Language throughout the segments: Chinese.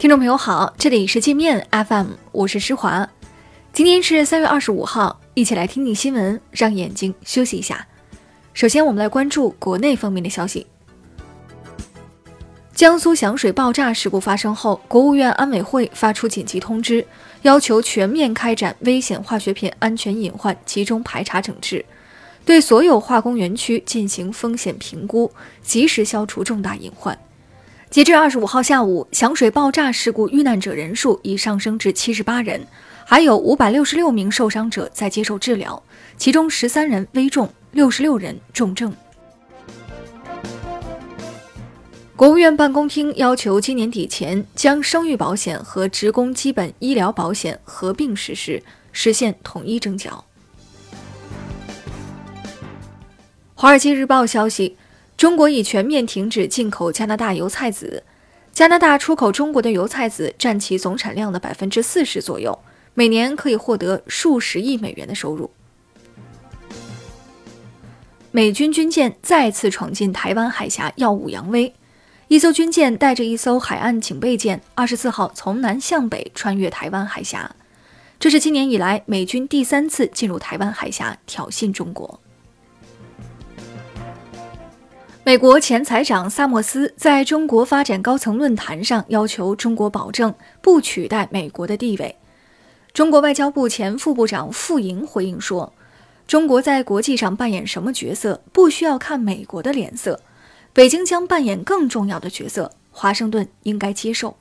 听众朋友好，这里是界面 FM，我是施华。今天是三月二十五号，一起来听听新闻，让眼睛休息一下。首先，我们来关注国内方面的消息。江苏响水爆炸事故发生后，国务院安委会发出紧急通知，要求全面开展危险化学品安全隐患集中排查整治，对所有化工园区进行风险评估，及时消除重大隐患。截至二十五号下午，响水爆炸事故遇难者人数已上升至七十八人，还有五百六十六名受伤者在接受治疗，其中十三人危重，六十六人重症。国务院办公厅要求今年底前将生育保险和职工基本医疗保险合并实施，实现统一征缴。华尔街日报消息。中国已全面停止进口加拿大油菜籽，加拿大出口中国的油菜籽占其总产量的百分之四十左右，每年可以获得数十亿美元的收入。美军军舰再次闯进台湾海峡，耀武扬威。一艘军舰带着一艘海岸警备舰，二十四号从南向北穿越台湾海峡，这是今年以来美军第三次进入台湾海峡挑衅中国。美国前财长萨默斯在中国发展高层论坛上要求中国保证不取代美国的地位。中国外交部前副部长傅莹回应说：“中国在国际上扮演什么角色，不需要看美国的脸色。北京将扮演更重要的角色，华盛顿应该接受。”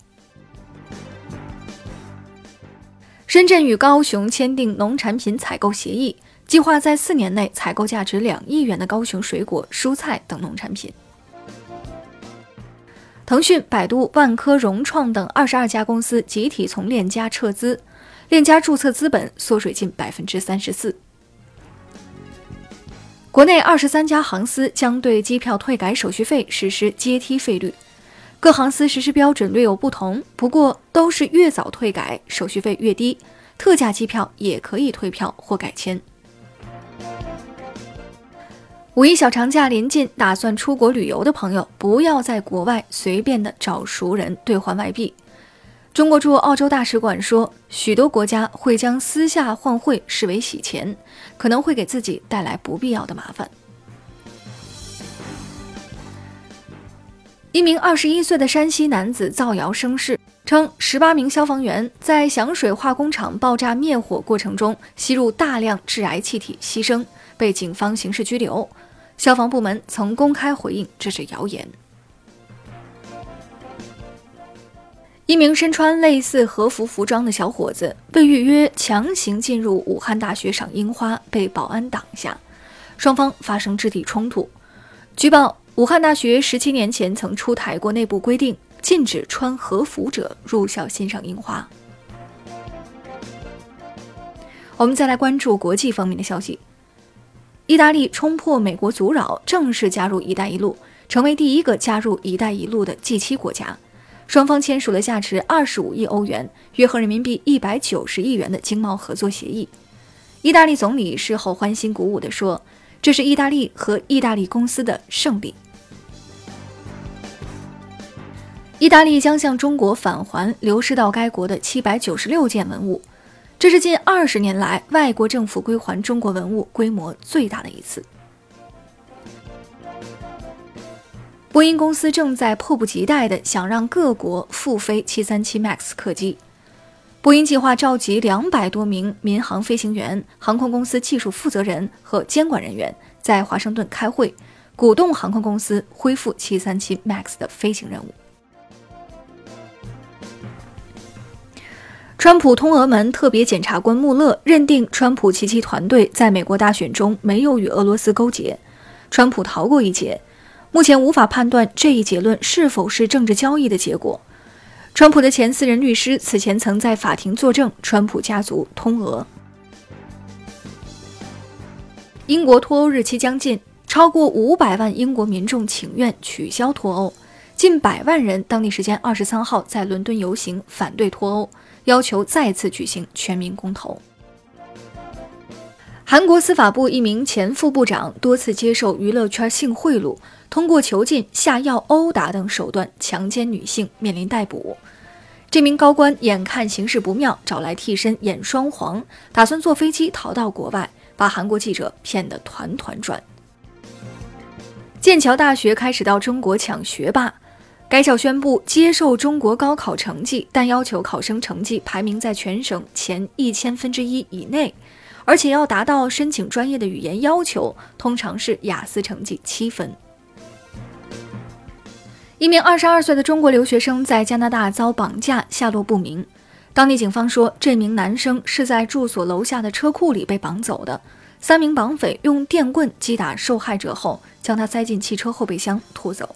深圳与高雄签订农产品采购协议。计划在四年内采购价值两亿元的高雄水果、蔬菜等农产品。腾讯、百度、万科、融创等二十二家公司集体从链家撤资，链家注册资本缩水近百分之三十四。国内二十三家航司将对机票退改手续费实施阶梯费率，各航司实施标准略有不同，不过都是越早退改手续费越低，特价机票也可以退票或改签。五一小长假临近，打算出国旅游的朋友，不要在国外随便的找熟人兑换外币。中国驻澳洲大使馆说，许多国家会将私下换汇视为洗钱，可能会给自己带来不必要的麻烦。一名二十一岁的山西男子造谣生事，称十八名消防员在响水化工厂爆炸灭火过程中吸入大量致癌气体，牺牲，被警方刑事拘留。消防部门曾公开回应这是谣言。一名身穿类似和服服装的小伙子被预约强行进入武汉大学赏樱花，被保安挡下，双方发生肢体冲突。据报，武汉大学十七年前曾出台过内部规定，禁止穿和服者入校欣赏樱花。我们再来关注国际方面的消息。意大利冲破美国阻扰，正式加入“一带一路”，成为第一个加入“一带一路”的 G7 国家。双方签署了价值二十五亿欧元（约合人民币一百九十亿元）的经贸合作协议。意大利总理事后欢欣鼓舞地说：“这是意大利和意大利公司的胜利。”意大利将向中国返还流失到该国的七百九十六件文物。这是近二十年来外国政府归还中国文物规模最大的一次。波音公司正在迫不及待地想让各国复飞737 MAX 客机。波音计划召集两百多名民航飞行员、航空公司技术负责人和监管人员在华盛顿开会，鼓动航空公司恢复737 MAX 的飞行任务。川普通俄门特别检察官穆勒认定，川普及其团队在美国大选中没有与俄罗斯勾结，川普逃过一劫。目前无法判断这一结论是否是政治交易的结果。川普的前私人律师此前曾在法庭作证，川普家族通俄。英国脱欧日期将近，超过五百万英国民众请愿取消脱欧，近百万人当地时间二十三号在伦敦游行反对脱欧。要求再次举行全民公投。韩国司法部一名前副部长多次接受娱乐圈性贿赂，通过囚禁、下药、殴打等手段强奸女性，面临逮捕。这名高官眼看形势不妙，找来替身演双簧，打算坐飞机逃到国外，把韩国记者骗得团团转。剑桥大学开始到中国抢学霸。该校宣布接受中国高考成绩，但要求考生成绩排名在全省前一千分之一以内，而且要达到申请专业的语言要求，通常是雅思成绩七分。一名二十二岁的中国留学生在加拿大遭绑架，下落不明。当地警方说，这名男生是在住所楼下的车库里被绑走的，三名绑匪用电棍击打受害者后，将他塞进汽车后备箱拖走。